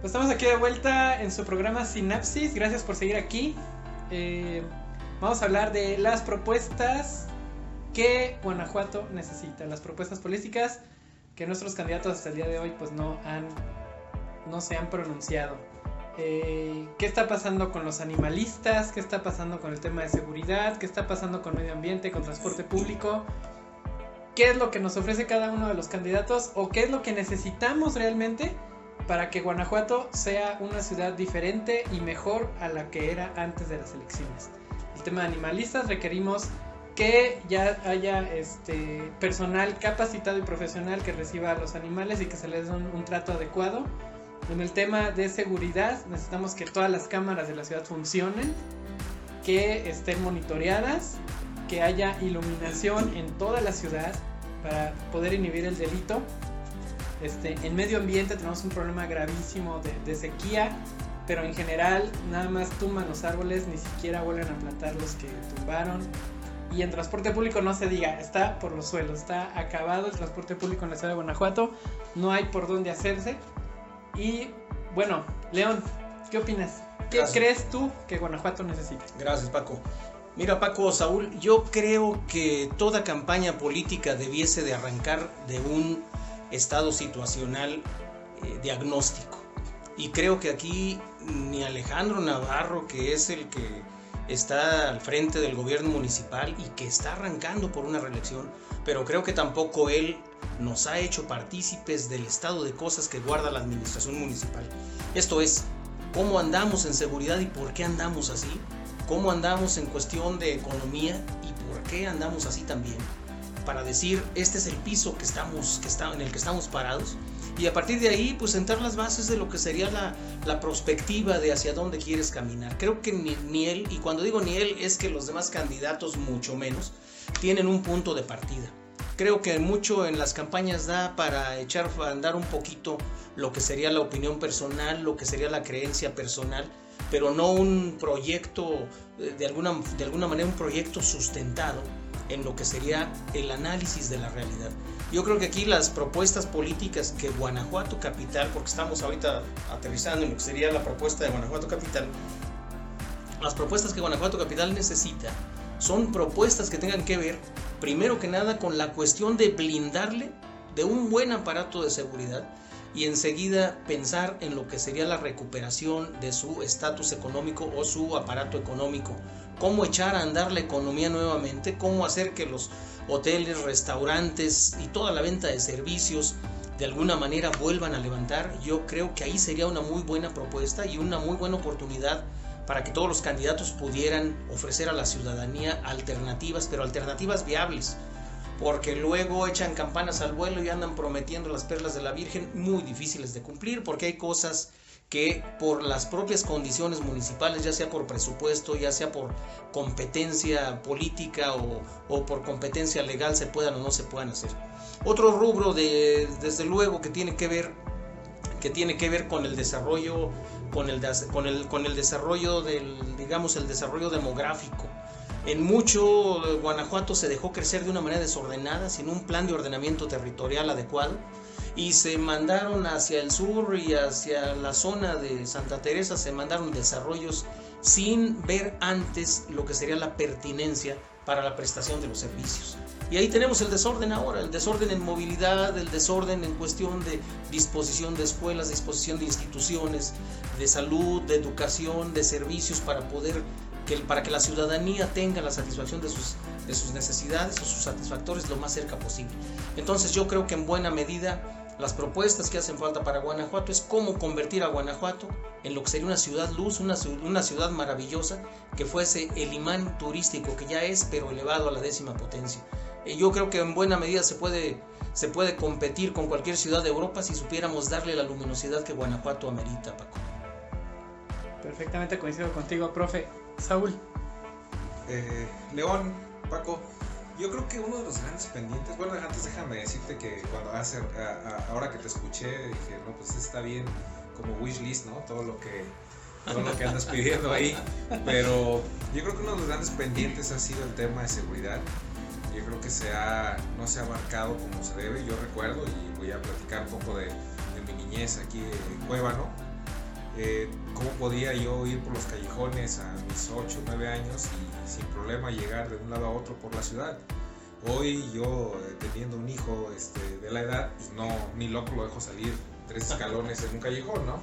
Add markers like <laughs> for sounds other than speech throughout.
Pues estamos aquí de vuelta en su programa Sinapsis. Gracias por seguir aquí. Eh, vamos a hablar de las propuestas que Guanajuato necesita, las propuestas políticas que nuestros candidatos hasta el día de hoy pues no han no se han pronunciado. Eh, ¿Qué está pasando con los animalistas? ¿Qué está pasando con el tema de seguridad? ¿Qué está pasando con medio ambiente, con transporte público? ¿Qué es lo que nos ofrece cada uno de los candidatos? ¿O qué es lo que necesitamos realmente para que Guanajuato sea una ciudad diferente y mejor a la que era antes de las elecciones? El tema de animalistas requerimos que ya haya este personal capacitado y profesional que reciba a los animales y que se les dé un trato adecuado en el tema de seguridad necesitamos que todas las cámaras de la ciudad funcionen, que estén monitoreadas, que haya iluminación en toda la ciudad para poder inhibir el delito. Este, en medio ambiente tenemos un problema gravísimo de, sequía, pero en general nada más tumban los árboles, ni siquiera vuelven a plantar los que tumbaron. Y en transporte público no se diga, está por los suelos, está acabado el transporte público en la ciudad de Guanajuato, no hay por dónde hacerse. Y bueno, León, ¿qué opinas? ¿Qué crees tú que Guanajuato necesita? Gracias, Paco. Mira, Paco, Saúl, yo creo que toda campaña política debiese de arrancar de un estado situacional eh, diagnóstico. Y creo que aquí ni Alejandro Navarro, que es el que está al frente del gobierno municipal y que está arrancando por una reelección, pero creo que tampoco él nos ha hecho partícipes del estado de cosas que guarda la administración municipal. Esto es, cómo andamos en seguridad y por qué andamos así, cómo andamos en cuestión de economía y por qué andamos así también. Para decir, este es el piso que estamos, que está, en el que estamos parados y a partir de ahí, pues sentar las bases de lo que sería la, la perspectiva de hacia dónde quieres caminar. Creo que ni, ni, él, y cuando digo ni él, es que los demás candidatos mucho menos, tienen un punto de partida creo que mucho en las campañas da para echar a andar un poquito lo que sería la opinión personal, lo que sería la creencia personal, pero no un proyecto, eh, de alguna, de alguna manera un proyecto sustentado en lo que sería el análisis de la realidad. Yo creo que aquí las propuestas políticas que Guanajuato Capital, porque estamos ahorita aterrizando en lo que sería la propuesta de Guanajuato Capital, las propuestas que Guanajuato Capital necesita son propuestas que tengan que ver primero que nada con la cuestión de blindarle de un buen aparato de seguridad y enseguida pensar en lo que sería la recuperación de su estatus económico o su aparato económico, cómo echar a andar la economía nuevamente, cómo hacer que los hoteles, restaurantes y toda la venta de servicios de alguna manera vuelvan a levantar, yo creo que ahí sería una muy buena propuesta y una muy buena oportunidad para que todos los candidatos pudieran ofrecer a la ciudadanía alternativas, pero alternativas viables, porque luego echan campanas al vuelo y andan prometiendo las perlas de la Virgen muy difíciles de cumplir, porque hay cosas que por las propias condiciones municipales, ya sea por presupuesto, ya sea por competencia política o, por competencia legal, se puedan o no se puedan hacer. Otro rubro de, desde luego que tiene que ver que tiene que ver con el desarrollo, con el, con el, con el desarrollo del, digamos, el desarrollo demográfico. En mucho Guanajuato se dejó crecer de una manera desordenada, sin un plan de ordenamiento territorial adecuado, y se mandaron hacia el sur y hacia la zona de Santa Teresa, se mandaron desarrollos sin ver antes lo que sería la pertinencia para la prestación de los servicios. Y ahí tenemos el desorden ahora, el desorden en movilidad, el desorden en cuestión de disposición de escuelas, disposición de instituciones, de salud, de educación, de servicios para poder que, para que la ciudadanía tenga la satisfacción de sus, de sus necesidades o sus satisfactores lo más cerca posible. Entonces yo creo que en buena medida las propuestas que hacen falta para Guanajuato es cómo convertir a Guanajuato en lo que sería una ciudad luz, una, una ciudad maravillosa, que fuese el imán turístico que ya es, pero elevado a la décima potencia yo creo que en buena medida se puede, se puede competir con cualquier ciudad de Europa si supiéramos darle la luminosidad que Guanajuato amerita, Paco. Perfectamente coincido contigo, profe. Saúl. Eh, León, Paco, yo creo que uno de los grandes pendientes, bueno, antes déjame decirte que cuando hace, ahora que te escuché, dije, no, pues está bien como wishlist, ¿no? Todo lo que todo lo que andas pidiendo ahí, pero yo creo que uno de los grandes pendientes ha sido el tema de seguridad yo creo que se ha, no se ha marcado como se debe. Yo recuerdo, y voy a platicar un poco de, mi niñez aquí en Cuébano, eh, cómo podía yo ir por los callejones a mis 8 o 9 años y sin problema llegar de un lado a otro por la ciudad. Hoy yo eh, teniendo un hijo este, de la edad, pues no, ni loco lo dejo salir tres escalones en un callejón, ¿no?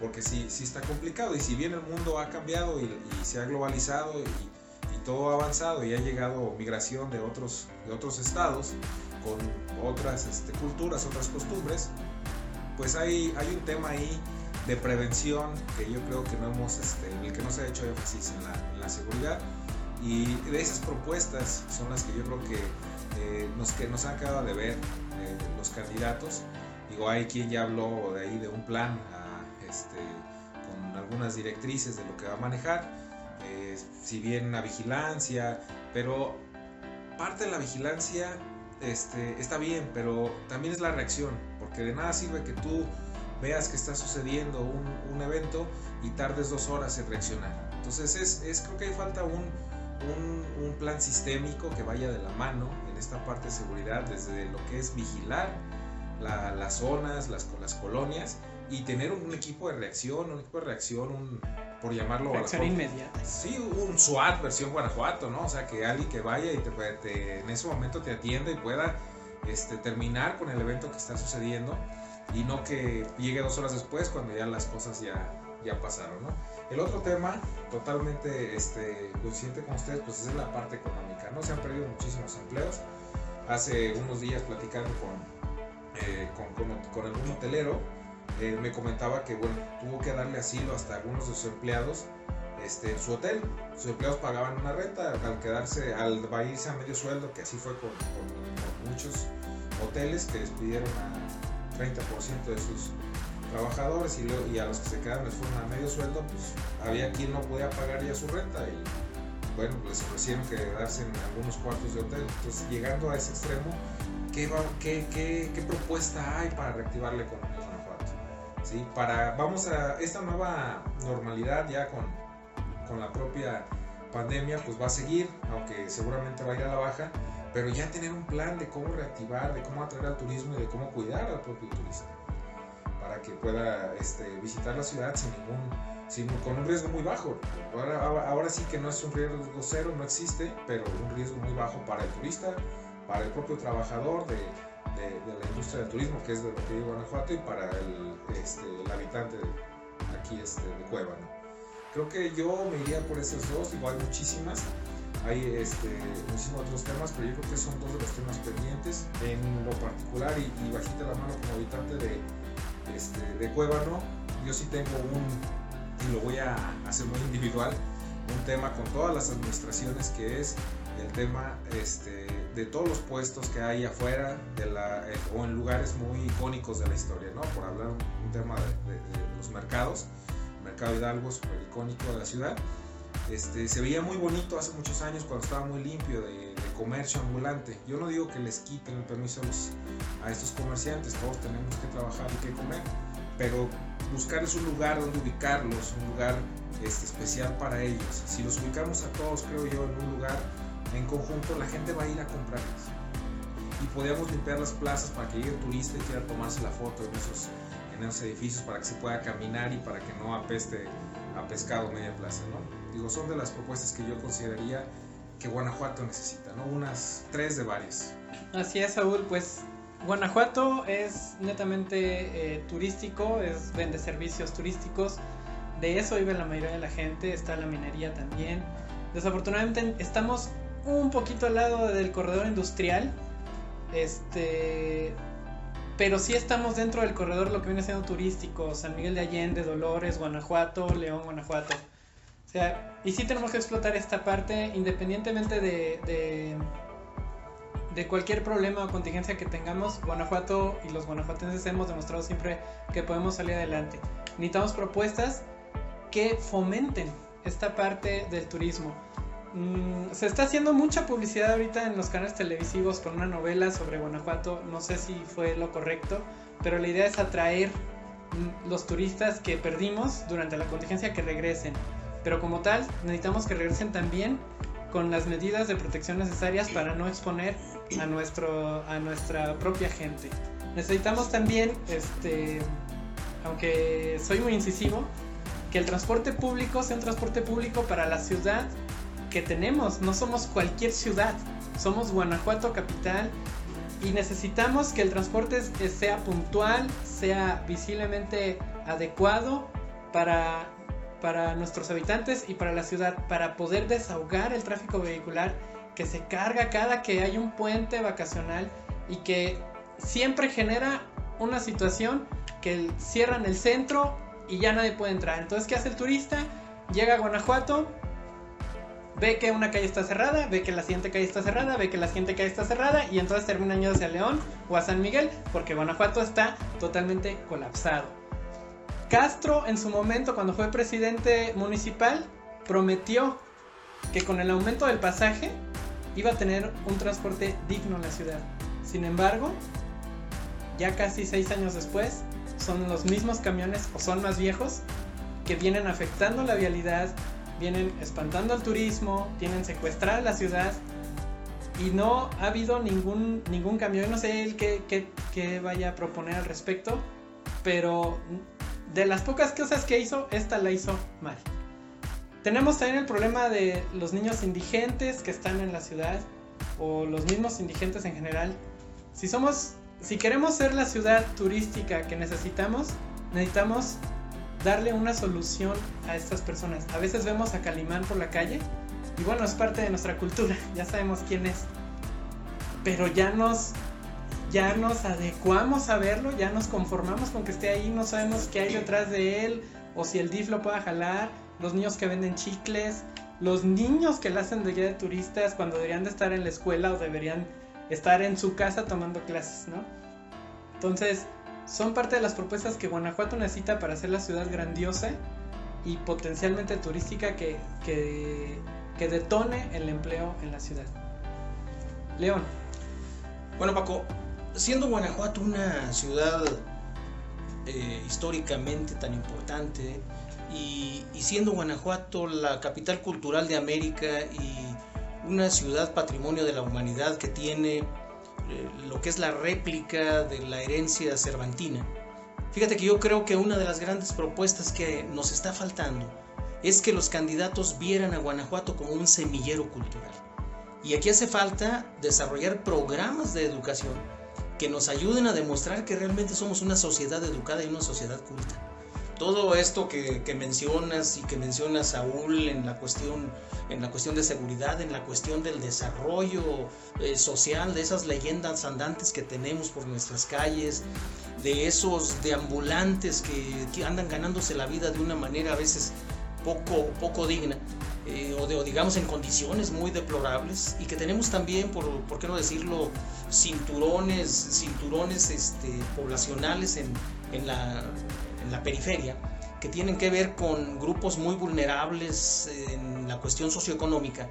Porque sí, sí está complicado y si bien el mundo ha cambiado y, y se ha globalizado y, y, todo ha avanzado y ha llegado migración de otros, de otros estados con otras este, culturas, otras costumbres, pues hay, hay un tema ahí de prevención que yo creo que no hemos, este, el que no se ha hecho énfasis en la, la seguridad y de esas propuestas son las que yo creo que, eh, nos, que nos han quedado de ver eh, los candidatos. Digo, hay quien ya habló de ahí de un plan este, con algunas directrices de lo que va a manejar, eh, si bien una vigilancia, pero parte de la vigilancia este, está bien, pero también es la reacción, porque de nada sirve que tú veas que está sucediendo un, un evento y tardes dos horas en reaccionar. Entonces es, es creo que hay falta un, un, un, plan sistémico que vaya de la mano en esta parte de seguridad, desde lo que es vigilar la, las zonas, las, las colonias y tener un, un, equipo de reacción, un equipo de reacción, un, por llamarlo reacción inmediata. Sí, un SWAT versión Guanajuato, ¿no? O sea, que alguien que vaya y te, te, en ese momento te atienda y pueda este, terminar con el evento que está sucediendo y no que llegue dos horas después cuando ya las cosas ya, ya pasaron, ¿no? El otro tema, totalmente este, coincidente con ustedes, pues es la parte económica, ¿no? Se han perdido muchísimos empleos. Hace unos días platicando con, eh, con, con, con, algún hotelero, eh, me comentaba que, bueno, tuvo que darle asilo hasta algunos de sus empleados este, en su hotel. Sus empleados pagaban una renta al quedarse, al irse a medio sueldo, que así fue con, con muchos hoteles que despidieron a 30% de sus trabajadores y, lo, y, a los que se quedaron les fueron a medio sueldo, pues había quien no podía pagar ya su renta y bueno, les ofrecieron quedarse en algunos cuartos de hotel. Entonces, llegando a ese extremo, ¿qué, propuesta hay para reactivar la economía de Guanajuato? ¿Sí? Para, vamos a esta nueva normalidad ya con, con la propia pandemia, pues va a seguir, aunque seguramente va a ir a la baja, pero ya tener un plan de cómo reactivar, de cómo atraer al turismo y de cómo cuidar al propio turista para que pueda este, visitar la ciudad sin ningún, sin, con un riesgo muy bajo. Ahora, ahora sí que no es un riesgo cero, no existe, pero un riesgo muy bajo para el turista, para el propio trabajador de, de, de la industria del turismo, que es de lo que vive Guanajuato, y para el, este, el habitante de, aquí este, de Cueva. ¿no? Creo que yo me iría por esos dos, igual muchísimas. Hay este, muchísimos otros temas, pero yo creo que son dos de los temas pendientes. En lo particular, y, y bajita la mano como habitante de, este, de Cuébano, yo sí tengo un, y lo voy a hacer muy individual, un tema con todas las administraciones que es el tema este, de todos los puestos que hay afuera de la, eh, o en lugares muy icónicos de la historia, ¿no? Por hablar un, un tema de, de, de, los mercados, mercado Hidalgo súper icónico de la ciudad. Este, se veía muy bonito hace muchos años cuando estaba muy limpio de, comercio ambulante. Yo no digo que les quiten el permiso a, estos comerciantes, todos tenemos que trabajar y que comer, pero buscarles un lugar donde ubicarlos, un lugar este, especial para ellos. Si los ubicamos a todos, creo yo, en un lugar en conjunto, la gente va a ir a comprarles. Y podríamos limpiar las plazas para que llegue el turista y quiera tomarse la foto en esos, en esos edificios para que se pueda caminar y para que no apeste a pescado media plaza, ¿no? Digo, son de las propuestas que yo consideraría que Guanajuato necesita, ¿no? Unas tres de varias. Así es, Saúl, pues Guanajuato es netamente eh, turístico, es vende servicios turísticos, de eso vive la mayoría de la gente, está la minería también. Desafortunadamente estamos un poquito al lado del corredor industrial, este, pero sí estamos dentro del corredor lo que viene siendo turístico, San Miguel de Allende, Dolores, Guanajuato, León, Guanajuato. O sea, y sí tenemos que explotar esta parte independientemente de, de, de, cualquier problema o contingencia que tengamos. Guanajuato y los guanajuatenses hemos demostrado siempre que podemos salir adelante. Necesitamos propuestas que fomenten esta parte del turismo. Mm, se está haciendo mucha publicidad ahorita en los canales televisivos con una novela sobre Guanajuato. No sé si fue lo correcto, pero la idea es atraer los turistas que perdimos durante la contingencia que regresen pero como tal necesitamos que regresen también con las medidas de protección necesarias para no exponer a, nuestro, a nuestra propia gente. Necesitamos también este, aunque soy muy incisivo, que el transporte público sea un transporte público para la ciudad que tenemos. No somos cualquier ciudad, somos Guanajuato capital y necesitamos que el transporte sea puntual, sea visiblemente adecuado para, para nuestros habitantes y para la ciudad, para poder desahogar el tráfico vehicular que se carga cada que hay un puente vacacional y que siempre genera una situación que cierran el centro y ya nadie puede entrar. Entonces, ¿qué hace el turista? Llega a Guanajuato, ve que una calle está cerrada, ve que la siguiente calle está cerrada, ve que la siguiente calle está cerrada y entonces termina yendo hacia León o a San Miguel porque Guanajuato está totalmente colapsado. Castro en su momento cuando fue presidente municipal prometió que con el aumento del pasaje iba a tener un transporte digno en la ciudad. Sin embargo, ya casi seis años después, son los mismos camiones o son más viejos que vienen afectando la vialidad, vienen espantando al turismo, tienen secuestrada la ciudad y no ha habido ningún, ningún cambio. Yo no sé el qué, vaya a proponer al respecto, pero de las pocas cosas que hizo, esta la hizo mal. Tenemos también el problema de los niños indigentes que están en la ciudad o los mismos indigentes en general. Si somos, si queremos ser la ciudad turística que necesitamos, necesitamos darle una solución a estas personas. A veces vemos a Calimán por la calle y bueno, es parte de nuestra cultura, <laughs> ya sabemos quién es. Pero ya nos ya nos adecuamos a verlo, ya nos conformamos con que esté ahí, no sabemos qué hay detrás de él o si el DIF lo pueda jalar, los niños que venden chicles, los niños que la hacen de guía de turistas cuando deberían de estar en la escuela o deberían estar en su casa tomando clases, ¿no? Entonces, son parte de las propuestas que Guanajuato necesita para ser la ciudad grandiosa y potencialmente turística que, que, detone el empleo en la ciudad. León. Bueno, Paco, siendo Guanajuato una ciudad eh, históricamente tan importante y, y, siendo Guanajuato la capital cultural de América y una ciudad patrimonio de la humanidad que tiene lo que es la réplica de la herencia cervantina. Fíjate que yo creo que una de las grandes propuestas que nos está faltando es que los candidatos vieran a Guanajuato como un semillero cultural. Y aquí hace falta desarrollar programas de educación que nos ayuden a demostrar que realmente somos una sociedad educada y una sociedad culta todo esto que, mencionas y que menciona Saúl en la cuestión en la cuestión de seguridad, en la cuestión del desarrollo eh, social, de esas leyendas andantes que tenemos por nuestras calles, de esos deambulantes que, andan ganándose la vida de una manera a veces poco, poco digna. Eh, o, de, digamos en condiciones muy deplorables y que tenemos también, por, por qué no decirlo, cinturones, cinturones este, poblacionales en, en la la periferia, que tienen que ver con grupos muy vulnerables en la cuestión socioeconómica,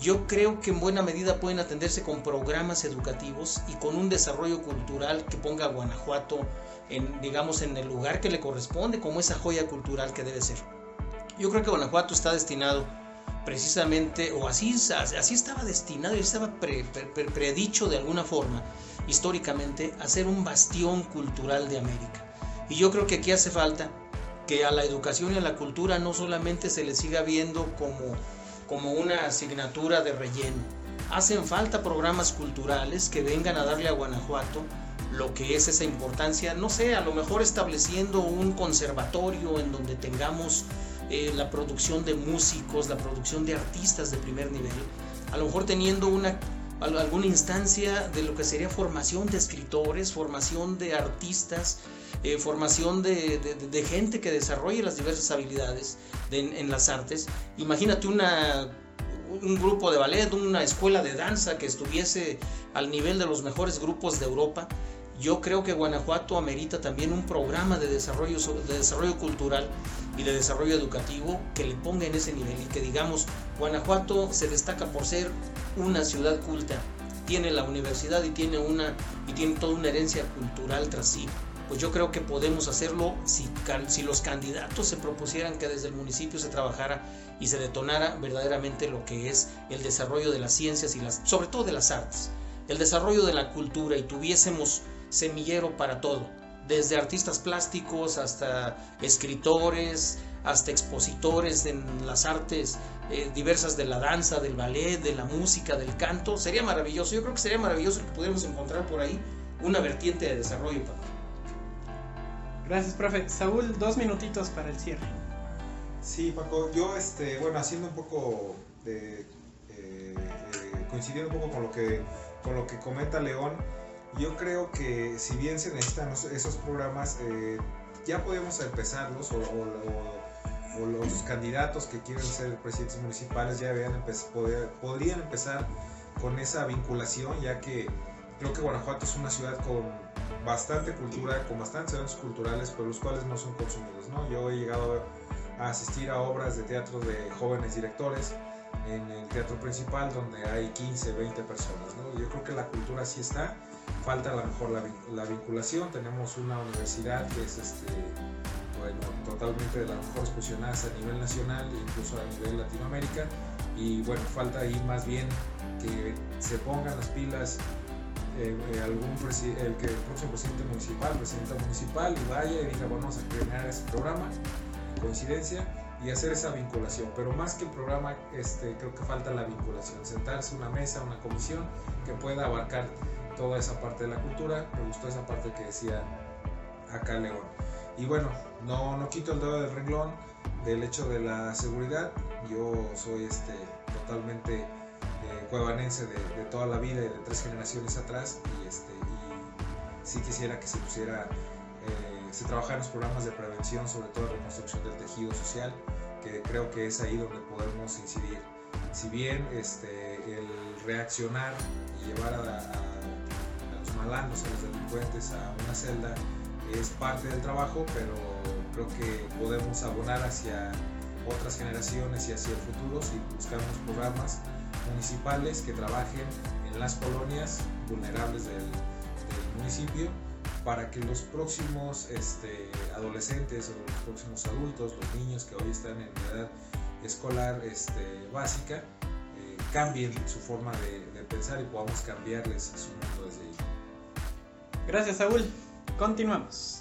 yo creo que en buena medida pueden atenderse con programas educativos y con un desarrollo cultural que ponga a Guanajuato en, digamos, en el lugar que le corresponde, como esa joya cultural que debe ser. Yo creo que Guanajuato está destinado precisamente, o así, así estaba destinado y estaba predicho de alguna forma, históricamente, a ser un bastión cultural de América. Y yo creo que aquí hace falta que a la educación y a la cultura no solamente se le siga viendo como, como una asignatura de relleno. Hacen falta programas culturales que vengan a darle a Guanajuato lo que es esa importancia, no sé, a lo mejor estableciendo un conservatorio en donde tengamos eh, la producción de músicos, la producción de artistas de primer nivel, a lo mejor teniendo una alguna instancia de lo que sería formación de escritores, formación de artistas, eh, formación de, gente que desarrolle las diversas habilidades en las artes. Imagínate una, un grupo de ballet, una escuela de danza que estuviese al nivel de los mejores grupos de Europa. Yo creo que Guanajuato amerita también un programa de desarrollo, de desarrollo cultural y de desarrollo educativo que le ponga en ese nivel y que digamos, Guanajuato se destaca por ser una ciudad culta, tiene la universidad y tiene, una, y tiene toda una herencia cultural tras sí. Pues yo creo que podemos hacerlo si, si los candidatos se propusieran que desde el municipio se trabajara y se detonara verdaderamente lo que es el desarrollo de las ciencias y las, sobre todo de las artes, el desarrollo de la cultura y tuviésemos semillero para todo desde artistas plásticos hasta escritores, hasta expositores en las artes eh, diversas de la danza, del ballet, de la música, del canto. Sería maravilloso, yo creo que sería maravilloso que pudiéramos encontrar por ahí una vertiente de desarrollo, Paco. Gracias, profe. Saúl, dos minutitos para el cierre. Sí, Paco, yo, este, bueno, haciendo un poco de, eh, eh, coincidiendo un poco con lo que, con lo que comenta León, yo creo que si bien se necesitan esos programas, eh, ya podemos empezarlos o, los candidatos que quieren ser presidentes municipales ya podrían empezar con esa vinculación, ya que creo que Guanajuato es una ciudad con bastante cultura, con bastantes eventos culturales, pero los cuales no son consumidos. ¿no? Yo he llegado a asistir a obras de teatro de jóvenes directores en el teatro principal donde hay 15, 20 personas. ¿no? Yo creo que la cultura sí está, falta a lo mejor la, vinculación. Tenemos una universidad que es este, bueno, totalmente de las mejores posicionadas a nivel nacional e incluso a nivel Latinoamérica. Y bueno, falta ahí más bien que se pongan las pilas eh, eh, algún el que el próximo presidente municipal, presidenta municipal, y vaya y diga, bueno, vamos a crear ese programa, coincidencia, y hacer esa vinculación. Pero más que el programa, este, creo que falta la vinculación, sentarse una mesa, una comisión que pueda abarcar toda esa parte de la cultura. Me gustó esa parte que decía acá León. Y bueno, no, no quito el dedo del renglón del hecho de la seguridad. Yo soy este, totalmente eh, cuevanense de, toda la vida y de tres generaciones atrás. Y, este, y sí quisiera que se pusiera, eh, se trabajara en los programas de prevención, sobre todo reconstrucción del tejido social, que creo que es ahí donde podemos incidir. Si bien este, el reaccionar y llevar a, a a los delincuentes a una celda es parte del trabajo, pero creo que podemos abonar hacia otras generaciones y hacia el futuro si buscamos programas municipales que trabajen en las colonias vulnerables del, municipio para que los próximos este, adolescentes o los próximos adultos, los niños que hoy están en edad escolar este, básica, eh, cambien su forma de, pensar y podamos cambiarles su. Gracias, Saúl. Continuamos.